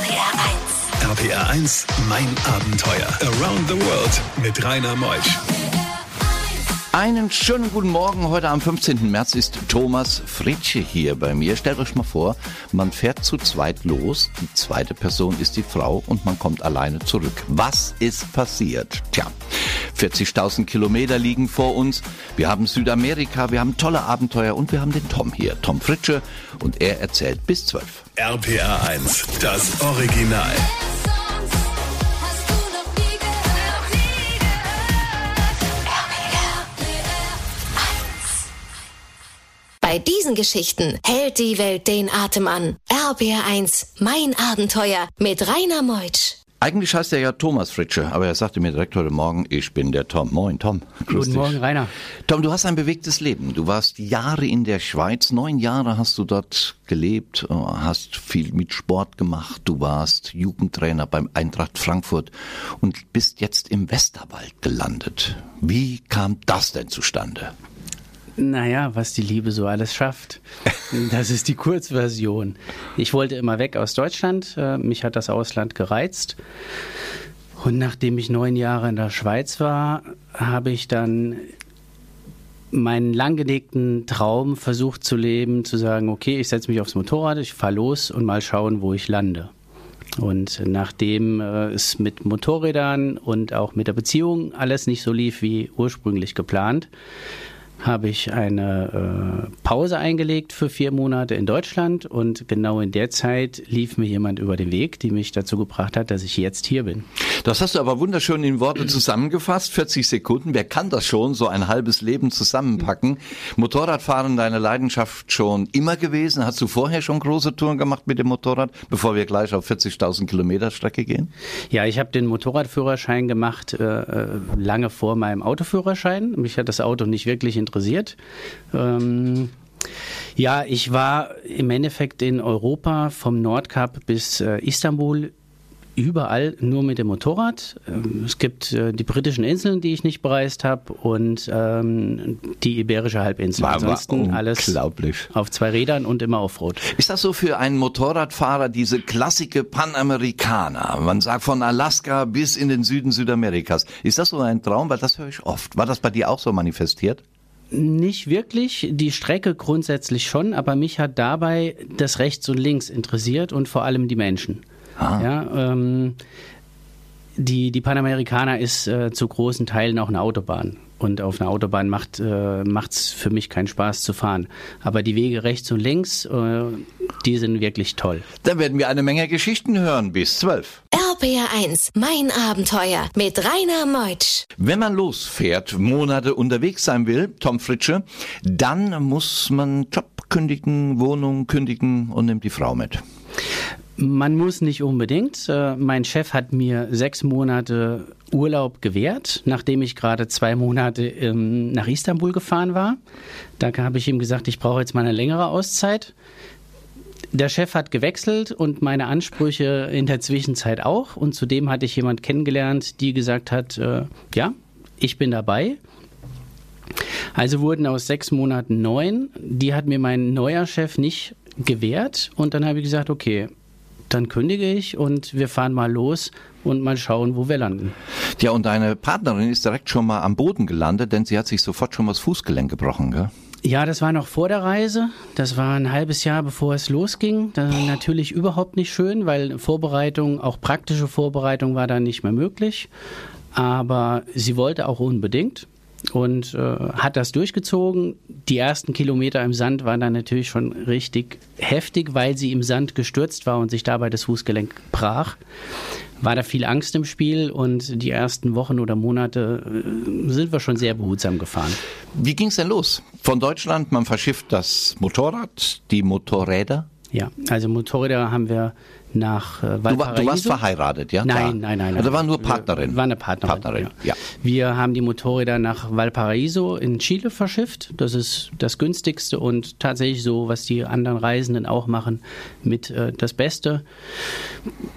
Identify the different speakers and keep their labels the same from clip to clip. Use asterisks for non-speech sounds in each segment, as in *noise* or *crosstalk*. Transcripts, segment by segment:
Speaker 1: RPR 1. RPR 1, mein Abenteuer. Around the World mit Rainer Meusch.
Speaker 2: Einen schönen guten Morgen. Heute am 15. März ist Thomas Fritsche hier bei mir. Stellt euch mal vor, man fährt zu zweit los, die zweite Person ist die Frau und man kommt alleine zurück. Was ist passiert? Tja, 40.000 Kilometer liegen vor uns. Wir haben Südamerika, wir haben tolle Abenteuer und wir haben den Tom hier, Tom Fritsche, und er erzählt bis 12.
Speaker 1: RPR 1, das Original.
Speaker 3: Bei diesen Geschichten hält die Welt den Atem an. RBR1, mein Abenteuer mit Rainer Meutsch.
Speaker 2: Eigentlich heißt er ja Thomas Fritsche, aber er sagte mir direkt heute Morgen, ich bin der Tom. Moin, Tom.
Speaker 4: Grüß Guten dich. Morgen, Rainer.
Speaker 2: Tom, du hast ein bewegtes Leben. Du warst Jahre in der Schweiz. Neun Jahre hast du dort gelebt, äh, hast viel mit Sport gemacht. Du warst Jugendtrainer beim Eintracht Frankfurt und bist jetzt im Westerwald gelandet. Wie kam das denn zustande?
Speaker 4: Naja, was die Liebe so alles schafft. *laughs* Das ist die Kurzversion. Ich wollte immer weg aus Deutschland. Äh, mich hat das Ausland gereizt. Und nachdem ich neun Jahre in der Schweiz war, habe ich dann meinen langgelegten Traum versucht zu leben, zu sagen, okay, ich setze mich aufs Motorrad, ich fahre los und mal schauen, wo ich lande. Und nachdem äh, es mit Motorrädern und auch mit der Beziehung alles nicht so lief wie ursprünglich geplant, habe ich eine äh, Pause eingelegt für vier Monate in Deutschland und genau in der Zeit lief mir jemand über den Weg, die mich dazu gebracht hat, dass ich jetzt hier bin.
Speaker 2: Das hast du aber wunderschön in Worte zusammengefasst, 40 Sekunden. Wer kann das schon, so ein halbes Leben zusammenpacken? Motorradfahren deine Leidenschaft schon immer gewesen? Hast du vorher schon große Touren gemacht mit dem Motorrad, bevor wir gleich auf 40.000 Kilometer Strecke gehen?
Speaker 4: Ja, ich habe den Motorradführerschein gemacht äh, äh, lange vor meinem Autoführerschein. Mich hat das Auto nicht wirklich interessiert interessiert. Ähm, ja, ich war im Endeffekt in Europa vom Nordkap bis äh, Istanbul überall nur mit dem Motorrad. Ähm, es gibt äh, die britischen Inseln, die ich nicht bereist habe und ähm, die Iberische Halbinsel.
Speaker 2: War, Ansonsten alles
Speaker 4: auf zwei Rädern und immer Offroad.
Speaker 2: Ist das so für einen Motorradfahrer diese klassische Panamerikaner? Man sagt von Alaska bis in den Süden Südamerikas. Ist das so ein Traum? Weil das höre ich oft. War das bei dir auch so manifestiert?
Speaker 4: Nicht wirklich, die Strecke grundsätzlich schon, aber mich hat dabei das Rechts und Links interessiert und vor allem die Menschen. Ah. Ja, ähm, die, die Panamericana ist äh, zu großen Teilen auch eine Autobahn. Und auf einer Autobahn macht es äh, für mich keinen Spaß zu fahren. Aber die Wege rechts und links, äh, die sind wirklich toll.
Speaker 2: Dann werden wir eine Menge Geschichten hören bis zwölf.
Speaker 3: RPR1, mein Abenteuer mit Rainer Meutsch.
Speaker 2: Wenn man losfährt, Monate unterwegs sein will, Tom Fritsche, dann muss man Job kündigen, Wohnung kündigen und nimmt die Frau mit.
Speaker 4: Man muss nicht unbedingt. Äh, mein Chef hat mir sechs Monate Urlaub gewährt, nachdem ich gerade zwei Monate ähm, nach Istanbul gefahren war. Da habe ich ihm gesagt, ich brauche jetzt mal eine längere Auszeit. Der Chef hat gewechselt und meine Ansprüche in der Zwischenzeit auch. Und zudem hatte ich jemand kennengelernt, die gesagt hat, äh, ja, ich bin dabei. Also wurden aus sechs Monaten neun. Die hat mir mein neuer Chef nicht gewährt. Und dann habe ich gesagt, okay, dann kündige ich und wir fahren mal los und mal schauen, wo wir landen.
Speaker 2: Ja, und deine Partnerin ist direkt schon mal am Boden gelandet, denn sie hat sich sofort schon mal das Fußgelenk gebrochen, gell?
Speaker 4: Ja, das war noch vor der Reise. Das war ein halbes Jahr, bevor es losging. Das war natürlich überhaupt nicht schön, weil Vorbereitung, auch praktische Vorbereitung war dann nicht mehr möglich. Aber sie wollte auch unbedingt und äh, hat das durchgezogen. Die ersten Kilometer im Sand waren dann natürlich schon richtig heftig, weil sie im Sand gestürzt war und sich dabei das Fußgelenk brach. War da viel Angst im Spiel und die ersten Wochen oder Monate äh, sind wir schon sehr behutsam gefahren.
Speaker 2: Wie ging es denn los? Von Deutschland, man verschifft das Motorrad, die Motorräder?
Speaker 4: Ja, also Motorräder haben wir nach äh, Valparaiso.
Speaker 2: Du, warst verheiratet, ja?
Speaker 4: Nein, nein, nein, nein.
Speaker 2: Also war nur Partnerin.
Speaker 4: War eine Partnerin. Partnerin ja. ja. Wir haben die Motorräder nach Valparaiso in Chile verschifft. Das ist das günstigste und tatsächlich so, was die anderen Reisenden auch machen, mit äh, das Beste.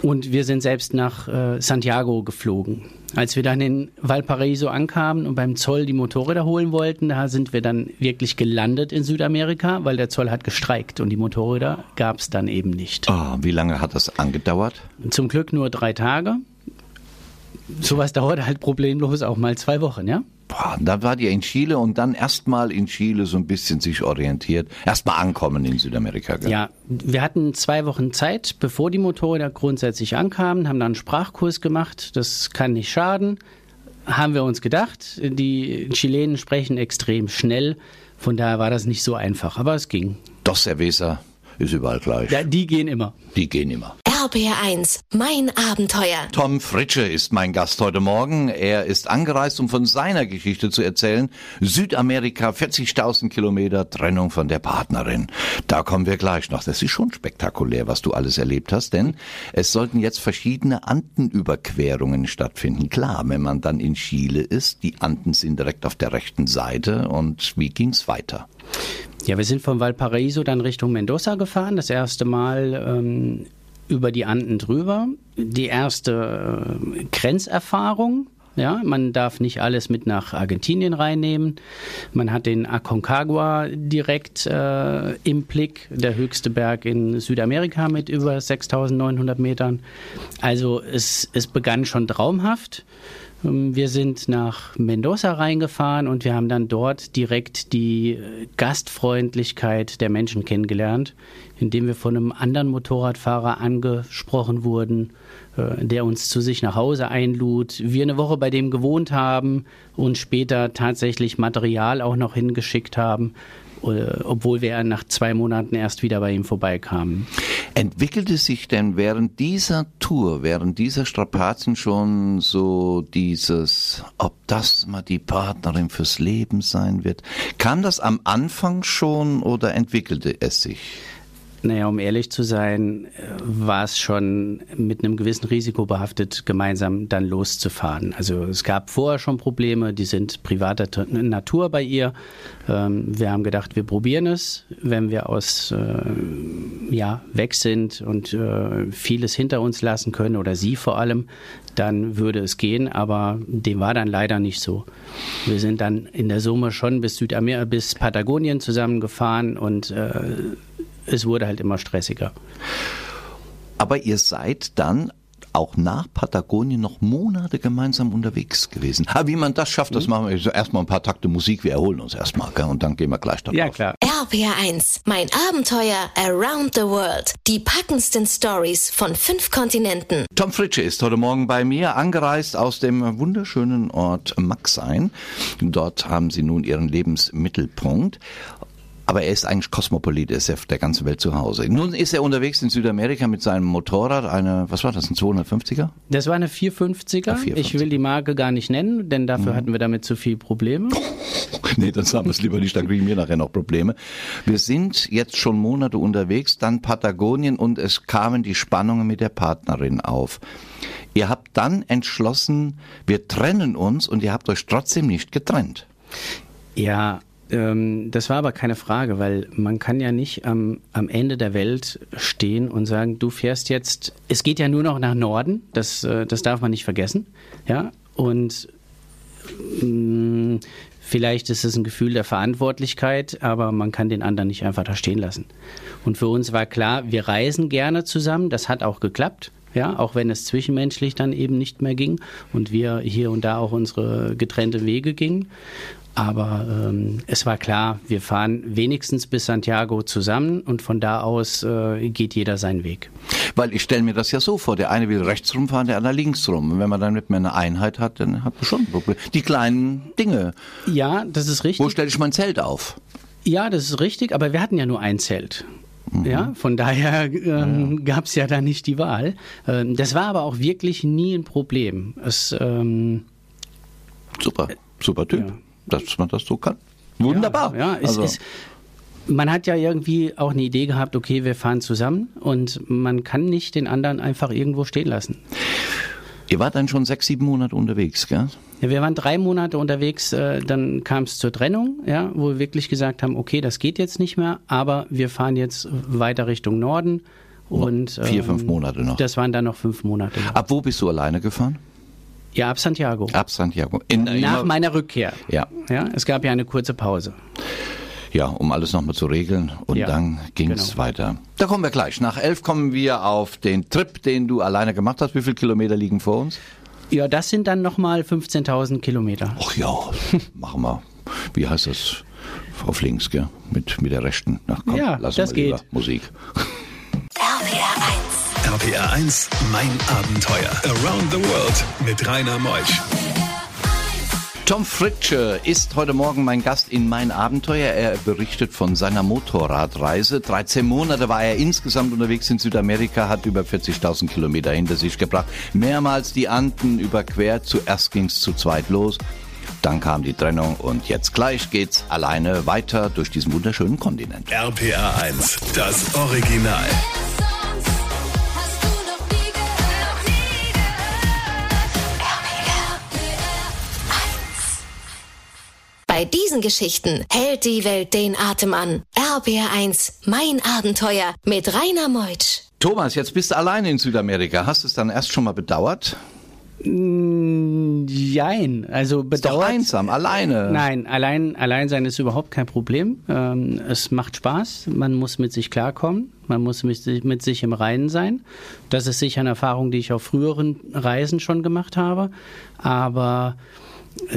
Speaker 4: Und wir sind selbst nach äh, Santiago geflogen. Als wir dann in Valparaiso ankamen und beim Zoll die Motorräder holen wollten, da sind wir dann wirklich gelandet in Südamerika, weil der Zoll hat gestreikt und die Motorräder gab es dann eben nicht.
Speaker 2: Oh, wie lange hat das angedauert?
Speaker 4: Zum Glück nur drei Tage. Sowas dauert halt problemlos auch mal zwei Wochen, ja?
Speaker 2: Boah, dann war ihr in Chile und dann erstmal in Chile so ein bisschen sich orientiert. Erstmal ankommen in Südamerika.
Speaker 4: Gell? Ja, wir hatten zwei Wochen Zeit, bevor die Motorräder grundsätzlich ankamen, haben dann einen Sprachkurs gemacht. Das kann nicht schaden. Haben wir uns gedacht. Die Chilenen sprechen extrem schnell. Von daher war das nicht so einfach, aber es ging.
Speaker 2: Dos Cerveza ist überall gleich.
Speaker 4: Ja, die gehen immer.
Speaker 2: Die gehen immer.
Speaker 3: RBR1, mein Abenteuer.
Speaker 2: Tom Fritsche ist mein Gast heute Morgen. Er ist angereist, um von seiner Geschichte zu erzählen. Südamerika, 40.000 Kilometer, Trennung von der Partnerin. Da kommen wir gleich noch. Das ist schon spektakulär, was du alles erlebt hast, denn es sollten jetzt verschiedene Andenüberquerungen stattfinden. Klar, wenn man dann in Chile ist, die Anden sind direkt auf der rechten Seite. Und wie ging's weiter?
Speaker 4: Ja, wir sind von Valparaiso dann Richtung Mendoza gefahren. Das erste Mal ähm, über die Anden drüber. Die erste äh, Grenzerfahrung. Ja, man darf nicht alles mit nach Argentinien reinnehmen. Man hat den Aconcagua direkt äh, im Blick, der höchste Berg in Südamerika mit über 6900 Metern. Also es, es begann schon traumhaft. Ähm, wir sind nach Mendoza reingefahren und wir haben dann dort direkt die Gastfreundlichkeit der Menschen kennengelernt, indem wir von einem anderen Motorradfahrer angesprochen wurden, äh, der uns zu sich nach Hause einlud, wir eine Woche bei dem gewohnt haben und später tatsächlich Material auch noch hingeschickt haben, äh, obwohl wir nach zwei Monaten erst wieder bei ihm vorbeikamen.
Speaker 2: Entwickelte sich denn während dieser Tour, während dieser Strapazen schon so dieses, ob das mal die Partnerin fürs Leben sein wird? Kam das am Anfang schon oder entwickelte es sich?
Speaker 4: Naja, um ehrlich zu sein, äh, war es schon mit einem gewissen Risiko behaftet, gemeinsam dann loszufahren. Also es gab vorher schon Probleme, die sind privater Natur bei ihr. Ähm, wir haben gedacht, wir probieren es. Wenn wir aus äh, ja, weg sind und äh, vieles hinter uns lassen können, oder sie vor allem, dann würde es gehen, aber dem war dann leider nicht so. Wir sind dann in der Summe schon bis Südamerika, bis Patagonien zusammengefahren und es wurde halt immer stressiger.
Speaker 2: Aber ihr seid dann auch nach Patagonien noch Monate gemeinsam unterwegs gewesen. Aber wie man das schafft, das mhm. machen wir erstmal ein paar Takte Musik. Wir erholen uns erstmal gell? und dann gehen wir gleich darauf.
Speaker 4: Ja, klar.
Speaker 3: RPR1, mein Abenteuer around the world. Die packendsten Stories von fünf Kontinenten.
Speaker 2: Tom Fritsche ist heute Morgen bei mir, angereist aus dem wunderschönen Ort Maxein. Dort haben sie nun ihren Lebensmittelpunkt. Aber er ist eigentlich Kosmopolit, er ist auf der ganzen Welt zu Hause. Nun ist er unterwegs in Südamerika mit seinem Motorrad, eine, was war das, ein 250er?
Speaker 4: Das war eine 450er. 450. Ich will die Marke gar nicht nennen, denn dafür mhm. hatten wir damit zu viel Probleme. *laughs*
Speaker 2: nee, dann sagen wir es lieber nicht, dann kriegen wir nachher noch Probleme. Wir sind jetzt schon Monate unterwegs, dann Patagonien und es kamen die Spannungen mit der Partnerin auf. Ihr habt dann entschlossen, wir trennen uns und ihr habt euch trotzdem nicht getrennt.
Speaker 4: Ja, ähm, das war aber keine Frage, weil man kann ja nicht am, am Ende der Welt stehen und sagen, du fährst jetzt, es geht ja nur noch nach Norden, das, äh, das darf man nicht vergessen, ja, und mh, mm, Vielleicht ist es ein Gefühl der Verantwortlichkeit, aber man kann den anderen nicht einfach da stehen lassen. Und für uns war klar, wir reisen gerne zusammen. Das hat auch geklappt. Ja, auch wenn es zwischenmenschlich dann eben nicht mehr ging und wir hier und da auch unsere getrennte Wege gingen. Aber ähm, es war klar, wir fahren wenigstens bis Santiago zusammen und von da aus äh, geht jeder seinen Weg.
Speaker 2: Weil ich stelle mir das ja so vor, der eine will rechts rumfahren, der andere links rum. Und wenn man dann mit mir eine Einheit hat, dann hat man schon. Die kleinen Dinge.
Speaker 4: Ja, das ist richtig.
Speaker 2: Wo stelle ich mein Zelt auf?
Speaker 4: Ja, das ist richtig, aber wir hatten ja nur ein Zelt. Mhm. Ja, von daher ähm, ja. gab es ja da nicht die Wahl. Ähm, das war aber auch wirklich nie ein Problem. Es, ähm,
Speaker 2: super, super Typ. Ja dass man das so kann. Wunderbar.
Speaker 4: Ja, ja es, also. es, man hat ja irgendwie auch eine Idee gehabt, okay, wir fahren zusammen und man kann nicht den anderen einfach irgendwo stehen lassen.
Speaker 2: Ihr wart dann schon sechs, sieben Monate unterwegs, gell?
Speaker 4: Ja, wir waren drei Monate unterwegs, äh, dann kam es zur Trennung, ja, wo wir wirklich gesagt haben, okay, das geht jetzt nicht mehr, aber wir fahren jetzt weiter Richtung Norden. Und,
Speaker 2: Vier, ähm, fünf Monate noch.
Speaker 4: Das waren dann noch fünf Monate.
Speaker 2: Ab wo bist du alleine gefahren?
Speaker 4: Ja, ab Santiago.
Speaker 2: Ab Santiago. In,
Speaker 4: Nach
Speaker 2: immer-
Speaker 4: meiner Rückkehr.
Speaker 2: Ja.
Speaker 4: Ja, es gab ja eine kurze Pause.
Speaker 2: Ja, um alles nochmal zu regeln und
Speaker 4: Ja,
Speaker 2: dann ging es
Speaker 4: genau.
Speaker 2: weiter. Da kommen wir gleich. Nach elf kommen wir auf den Trip, den du alleine gemacht hast. Wie viele Kilometer liegen vor uns?
Speaker 4: Ja, das sind dann nochmal 15.000 Kilometer.
Speaker 2: Ach ja, *laughs* machen wir. Wie heißt das? Auf links, gell? Mit, mit der rechten. Ach komm,
Speaker 4: Ja,
Speaker 2: lassen
Speaker 4: das
Speaker 2: wir lieber
Speaker 4: geht.
Speaker 2: Musik.
Speaker 3: RPR 1.
Speaker 1: RPR 1, mein Abenteuer. Around the World mit Rainer Meusch.
Speaker 2: Tom Fritsche ist heute Morgen mein Gast in Mein Abenteuer. Er berichtet von seiner Motorradreise. 13 Monate war er insgesamt unterwegs in Südamerika, hat über 40.000 Kilometer hinter sich gebracht. Mehrmals die Anden überquert. Zuerst ging's zu zweit los. Dann kam die Trennung und jetzt gleich geht's alleine weiter durch diesen wunderschönen Kontinent.
Speaker 1: RPR 1, das Original.
Speaker 3: Bei diesen Geschichten hält die Welt den Atem an. RPR 1, mein Abenteuer mit Rainer Meutsch.
Speaker 2: Thomas, jetzt bist du alleine in Südamerika. Hast du es dann erst schon mal bedauert?
Speaker 4: Jein, also
Speaker 2: Ist doch
Speaker 4: bedauert.
Speaker 2: einsam, alleine.
Speaker 4: Nein, allein, allein sein ist überhaupt kein Problem. Ähm, es macht Spaß, man muss mit sich klarkommen, man muss mit, sich- mit sich im Reinen sein. Das ist sicher eine Erfahrung, die ich auf früheren Reisen schon gemacht habe. Aber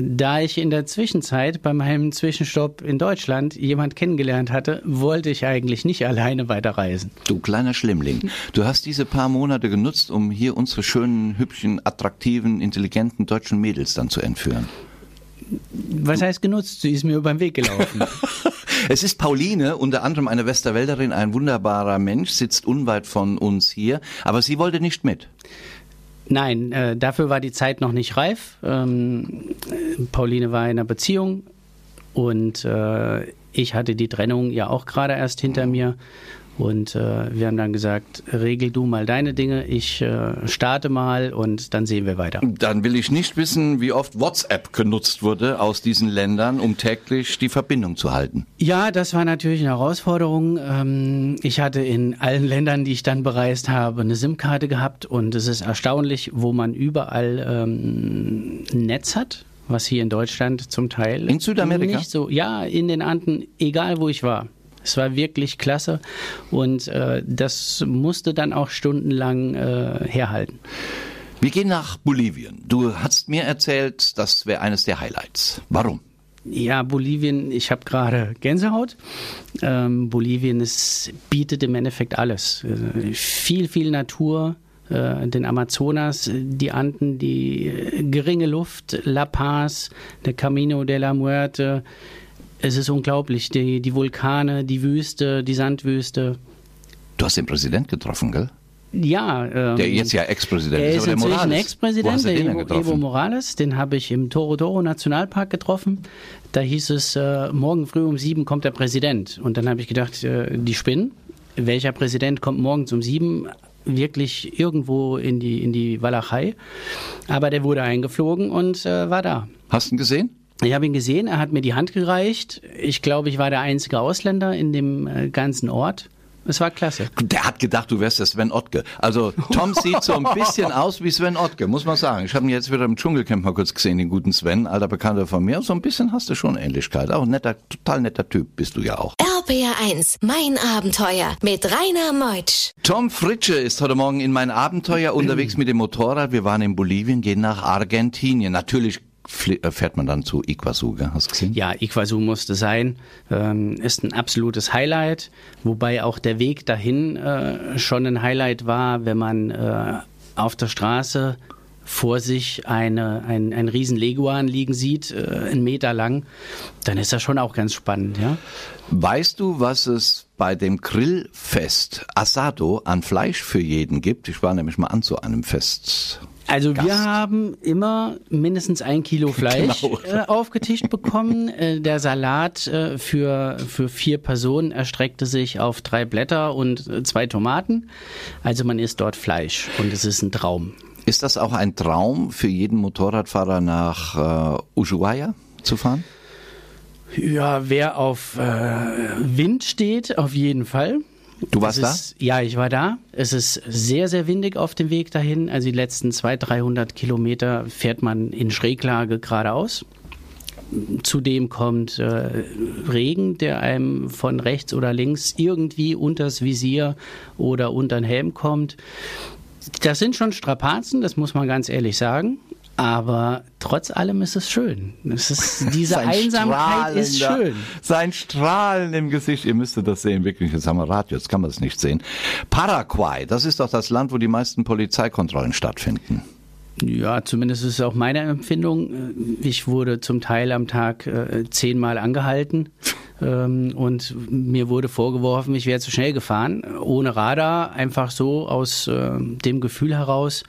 Speaker 4: da ich in der Zwischenzeit bei meinem Zwischenstopp in Deutschland jemand kennengelernt hatte, wollte ich eigentlich nicht alleine weiterreisen.
Speaker 2: Du kleiner Schlimmling, du hast diese paar Monate genutzt, um hier unsere schönen, hübschen, attraktiven, intelligenten deutschen Mädels dann zu entführen.
Speaker 4: Was heißt genutzt? Sie ist mir über den Weg gelaufen. *laughs*
Speaker 2: Es ist Pauline, unter anderem eine Westerwälderin, ein wunderbarer Mensch, sitzt unweit von uns hier, aber sie wollte nicht mit.
Speaker 4: Nein, äh, dafür war die Zeit noch nicht reif. Ähm, äh, Pauline war in einer Beziehung und äh, ich hatte die Trennung ja auch gerade erst hinter mir. Und äh, wir haben dann gesagt, regel du mal deine Dinge, ich äh, starte mal und dann sehen wir weiter.
Speaker 2: Dann will ich nicht wissen, wie oft WhatsApp genutzt wurde aus diesen Ländern, um täglich die Verbindung zu halten.
Speaker 4: Ja, das war natürlich eine Herausforderung. Ähm, Ich hatte in allen Ländern, die ich dann bereist habe, eine SIM-Karte gehabt und es ist erstaunlich, wo man überall ähm, ein Netz hat, was hier in Deutschland zum Teil
Speaker 2: In Südamerika?
Speaker 4: nicht so. Ja, in den Anden, egal wo ich war. Es war wirklich klasse und äh, das musste dann auch stundenlang äh, herhalten.
Speaker 2: Wir gehen nach Bolivien. Du hast mir erzählt, das wäre eines der Highlights. Warum?
Speaker 4: Ja, Bolivien, ich habe gerade Gänsehaut. Ähm, Bolivien ist, bietet im Endeffekt alles. Äh, viel, viel Natur, äh, den Amazonas, die Anden, die äh, geringe Luft, La Paz, der Camino de la Muerte. Es ist unglaublich, die, die Vulkane, die Wüste, die Sandwüste.
Speaker 2: Du hast den Präsident getroffen, gell?
Speaker 4: Ja, ähm,
Speaker 2: Der jetzt ja Ex-Präsident ist,
Speaker 4: ist
Speaker 2: aber der Morales. Wo
Speaker 4: Ex-Präsident, der Evo? Evo Morales. Den habe ich im Toro Toro Nationalpark getroffen. Da hieß es, äh, morgen früh um sieben kommt der Präsident. Und dann habe ich gedacht, äh, die spinnen. Welcher Präsident kommt morgens um sieben wirklich irgendwo in die, in die Walachei? Aber der wurde eingeflogen und äh, war da.
Speaker 2: Hast du ihn gesehen?
Speaker 4: Ich habe ihn gesehen, er hat mir die Hand gereicht. Ich glaube, ich war der einzige Ausländer in dem äh, ganzen Ort. Es war klasse.
Speaker 2: Der hat gedacht, du wärst der Sven Ottke. Also Tom *laughs* sieht so ein bisschen aus wie Sven Ottke, muss man sagen. Ich habe ihn jetzt wieder im Dschungelcamp mal kurz gesehen, den guten Sven, alter Bekannter von mir. So ein bisschen hast du schon Ähnlichkeit. Auch ein netter, total netter Typ bist du ja auch.
Speaker 3: RPR 1, mein Abenteuer mit Rainer Meutsch.
Speaker 2: Tom Fritsche ist heute Morgen in mein Abenteuer *clears throat* unterwegs mit dem Motorrad. Wir waren in Bolivien, gehen nach Argentinien. Natürlich fährt man dann zu Iguazu, gell? hast du gesehen?
Speaker 4: Ja, Iguazu musste sein. Ähm, ist ein absolutes Highlight, wobei auch der Weg dahin äh, schon ein Highlight war, wenn man äh, auf der Straße vor sich eine, ein, ein riesen Leguan liegen sieht, äh, einen Meter lang, dann ist das schon auch ganz spannend, ja.
Speaker 2: Weißt du, was es bei dem Grillfest Asado an Fleisch für jeden gibt? Ich war nämlich mal an zu einem Fest.
Speaker 4: Also
Speaker 2: Gast.
Speaker 4: wir haben immer mindestens ein Kilo Fleisch
Speaker 2: Genau.
Speaker 4: äh, aufgetischt bekommen. Äh, der Salat äh, für, für vier Personen erstreckte sich auf drei Blätter und äh, zwei Tomaten. Also man isst dort Fleisch und es ist ein Traum.
Speaker 2: Ist das auch ein Traum für jeden Motorradfahrer nach äh, Ushuaia zu fahren?
Speaker 4: Ja, wer auf äh, Wind steht, auf jeden Fall.
Speaker 2: Du warst
Speaker 4: da? Ja, ich war da. Es ist sehr, sehr windig auf dem Weg dahin. Also die letzten 200, 300 Kilometer fährt man in Schräglage geradeaus. Zudem kommt äh, Regen, der einem von rechts oder links irgendwie unters Visier oder unter den Helm kommt. Das sind schon Strapazen, das muss man ganz ehrlich sagen. Aber trotz allem ist es schön. Es ist, diese *laughs* Einsamkeit ist schön.
Speaker 2: Sein Strahlen im Gesicht, ihr müsstet das sehen, wirklich. Jetzt haben wir Radio, jetzt kann man es nicht sehen. Paraguay, das ist doch das Land, wo die meisten Polizeikontrollen stattfinden.
Speaker 4: Ja, zumindest ist es auch meine Empfindung. Ich wurde zum Teil am Tag äh, zehnmal angehalten und mir wurde vorgeworfen, ich wäre zu schnell gefahren, ohne Radar, einfach so aus äh, dem Gefühl heraus,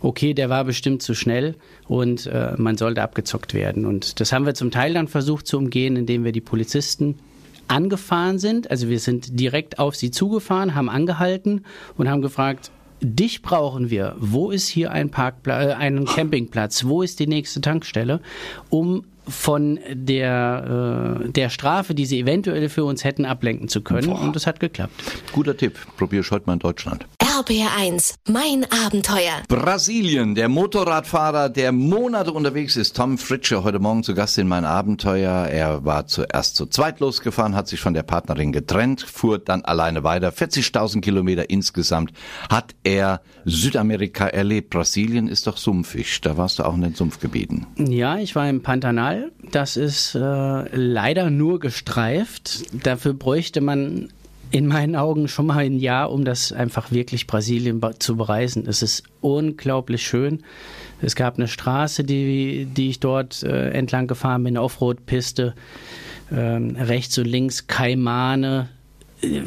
Speaker 4: okay, der war bestimmt zu schnell und äh, man sollte abgezockt werden. Und das haben wir zum Teil dann versucht zu umgehen, indem wir die Polizisten angefahren sind. Also wir sind direkt auf sie zugefahren, haben angehalten und haben gefragt, dich brauchen wir. Wo ist hier ein Parkplatz, äh, ein Campingplatz? Wo ist die nächste Tankstelle? Um von der, äh, der Strafe, die sie eventuell für uns hätten, ablenken zu können. Boah. Und das hat geklappt.
Speaker 2: Guter Tipp. Probier heute mal in Deutschland.
Speaker 3: RBR1, mein Abenteuer.
Speaker 2: Brasilien, der Motorradfahrer, der Monate unterwegs ist. Tom Fritsche, heute Morgen zu Gast in mein Abenteuer. Er war zuerst zu zweit losgefahren, hat sich von der Partnerin getrennt, fuhr dann alleine weiter. 40.000 Kilometer insgesamt hat er Südamerika erlebt. Brasilien ist doch sumpfig. Da warst du auch in den Sumpfgebieten.
Speaker 4: Ja, ich war im Pantanal. Das ist äh, leider nur gestreift. Dafür bräuchte man in meinen Augen schon mal ein Jahr, um das einfach wirklich Brasilien zu bereisen. Es ist unglaublich schön. Es gab eine Straße, die, die ich dort äh, entlang gefahren bin, Offroad-Piste. Ähm, rechts und links Kaimane, äh,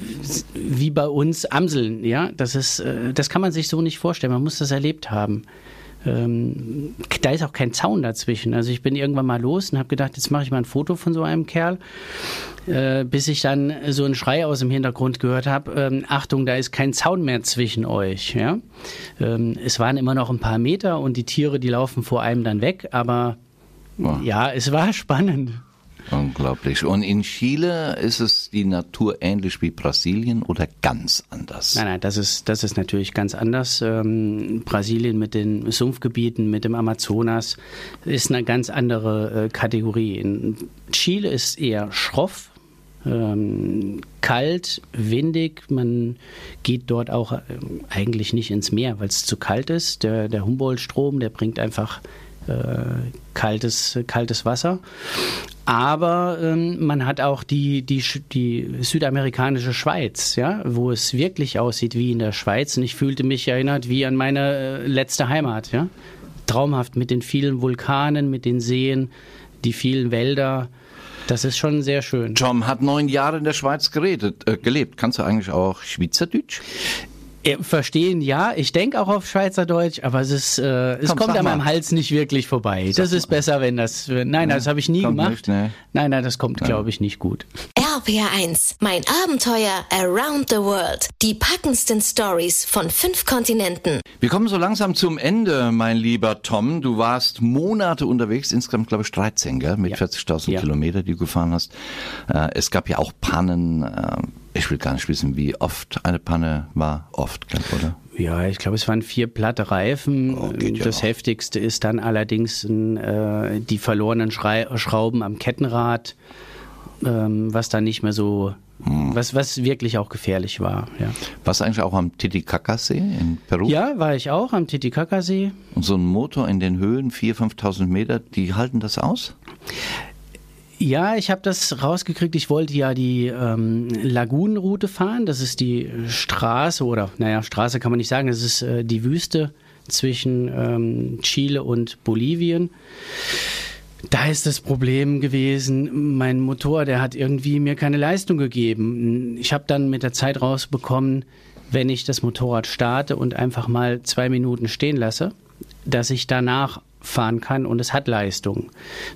Speaker 4: wie bei uns Amseln, ja. Das ist, äh, das kann man sich so nicht vorstellen. Man muss das erlebt haben ähm, da ist auch kein Zaun dazwischen. Also ich bin irgendwann mal los und habe gedacht, jetzt mache ich mal ein Foto von so einem Kerl, äh, bis ich dann so einen Schrei aus dem Hintergrund gehört habe, ähm, Achtung, da ist kein Zaun mehr zwischen euch. Ja? Ähm, es waren immer noch ein paar Meter und die Tiere, die laufen vor einem dann weg, aber wow. ja, es war spannend.
Speaker 2: Unglaublich. Und in Chile ist es die Natur ähnlich wie Brasilien oder ganz anders?
Speaker 4: Nein, nein, das ist, das ist natürlich ganz anders. Ähm, Brasilien mit den Sumpfgebieten, mit dem Amazonas ist eine ganz andere äh, Kategorie. In Chile ist eher schroff, ähm, kalt, windig. Man geht dort auch äh, eigentlich nicht ins Meer, weil es zu kalt ist. Der, der Humboldt-Strom, der bringt einfach äh, kaltes, kaltes Wasser. Aber ähm, man hat auch die, die, die südamerikanische Schweiz, ja, wo es wirklich aussieht wie in der Schweiz. Und ich fühlte mich erinnert wie an meine äh, letzte Heimat, ja. Traumhaft mit den vielen Vulkanen, mit den Seen, die vielen Wälder. Das ist schon sehr schön.
Speaker 2: Tom hat neun Jahre in der Schweiz geredet, äh, gelebt. Kannst du eigentlich auch Schweizerdeutsch?
Speaker 4: Verstehen ja, ich denke auch auf Schweizerdeutsch, aber es ist, äh, es Komm, kommt an meinem Hals nicht wirklich vorbei. Sag das ist mal. besser, wenn das. Nein, nein, das habe ich nie gemacht. Nicht, ne? Nein, nein, das kommt, glaube ich, nicht gut.
Speaker 3: RPR1, mein Abenteuer Around the World. Die packendsten Stories von fünf Kontinenten.
Speaker 2: Wir kommen so langsam zum Ende, mein lieber Tom. Du warst Monate unterwegs, insgesamt glaube ich 13, gell? mit ja. 40.000 ja. Kilometer, die du gefahren hast. Äh, es gab ja auch Pannen. Äh, ich will gar nicht wissen, wie oft eine Panne war. Oft, glaub, oder?
Speaker 4: Ja, ich glaube, es waren vier platte Reifen. Oh, das ja heftigste ist dann allerdings äh, die verlorenen Schrei Schrauben am Kettenrad, ähm, was dann nicht mehr so, hm. was, was wirklich auch gefährlich war. Ja.
Speaker 2: Warst du eigentlich auch am Titicacasee in Peru?
Speaker 4: Ja, war ich auch am Titicacasee.
Speaker 2: Und so ein Motor in den Höhen, 4.000, 5.000 Meter, die halten das aus?
Speaker 4: Ja, ich habe das rausgekriegt. Ich wollte ja die ähm, Lagunenroute fahren. Das ist die Straße oder, naja, Straße kann man nicht sagen. Das ist äh, die Wüste zwischen ähm, Chile und Bolivien. Da ist das Problem gewesen, mein Motor, der hat irgendwie mir keine Leistung gegeben. Ich habe dann mit der Zeit rausbekommen, wenn ich das Motorrad starte und einfach mal zwei Minuten stehen lasse, dass ich danach fahren kann und es hat Leistung.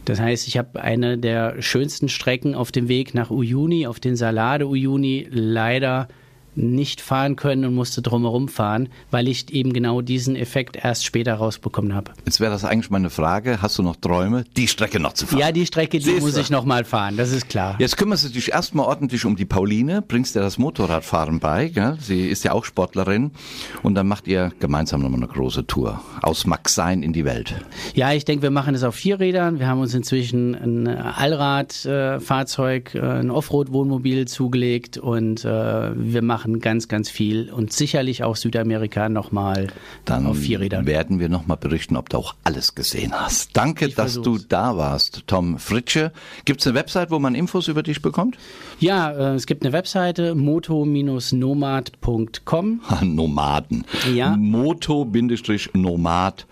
Speaker 4: Das heißt, ich habe eine der schönsten Strecken auf dem Weg nach Uyuni, auf den Salade Uyuni, leider nicht fahren können und musste drumherum fahren, weil ich eben genau diesen Effekt erst später rausbekommen habe.
Speaker 2: Jetzt wäre das eigentlich meine Frage. Hast du noch Träume, die Strecke noch zu fahren?
Speaker 4: Ja, die Strecke, die
Speaker 2: Siehst
Speaker 4: muss ich noch mal fahren, das ist klar.
Speaker 2: Jetzt kümmerst du dich erstmal ordentlich um die Pauline, bringst dir das Motorradfahren bei. Gell? Sie ist ja auch Sportlerin. Und dann macht ihr gemeinsam nochmal eine große Tour. Aus Maxein in die Welt.
Speaker 4: Ja, ich denke, wir machen es auf vier Rädern. Wir haben uns inzwischen ein Allradfahrzeug, äh, ein Offroad-Wohnmobil zugelegt und äh, wir machen ganz, ganz viel und sicherlich auch Südamerika nochmal
Speaker 2: Dann
Speaker 4: auf vier Rädern.
Speaker 2: werden wir nochmal berichten, ob du auch alles gesehen hast. Danke,
Speaker 4: Ich
Speaker 2: dass
Speaker 4: versuch's.
Speaker 2: du da warst, Tom Fritsche. Gibt es eine Website, wo man Infos über dich bekommt?
Speaker 4: Ja, äh, es gibt eine Webseite moto-nomad.com. *laughs*
Speaker 2: Nomaden.
Speaker 4: Ja.
Speaker 2: Moto-nomad.com.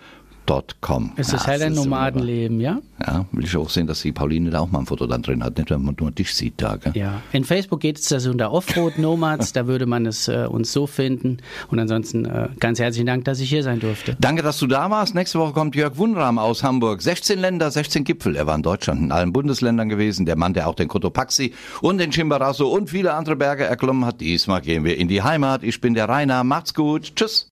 Speaker 4: Es
Speaker 2: Ja,
Speaker 4: ist halt ein. Nomadenleben, ja?
Speaker 2: Ja, will ich auch sehen, dass die Pauline da auch mal ein Foto dann drin hat, nicht wenn man nur dich sieht da. Gell?
Speaker 4: Ja. In Facebook geht es das unter Offroad Nomads, da würde man es äh, uns so finden. Und ansonsten äh, ganz herzlichen Dank, dass ich hier sein durfte.
Speaker 2: Danke, dass du da warst. Nächste Woche kommt Jörg Wunram aus Hamburg. 16 Länder, 16 Gipfel. Er war in Deutschland in allen Bundesländern gewesen. Der Mann, der auch den Cotopaxi und den Chimborazo und viele andere Berge erklommen hat. Diesmal gehen wir in die Heimat. Ich bin der Rainer. Macht's gut. Tschüss.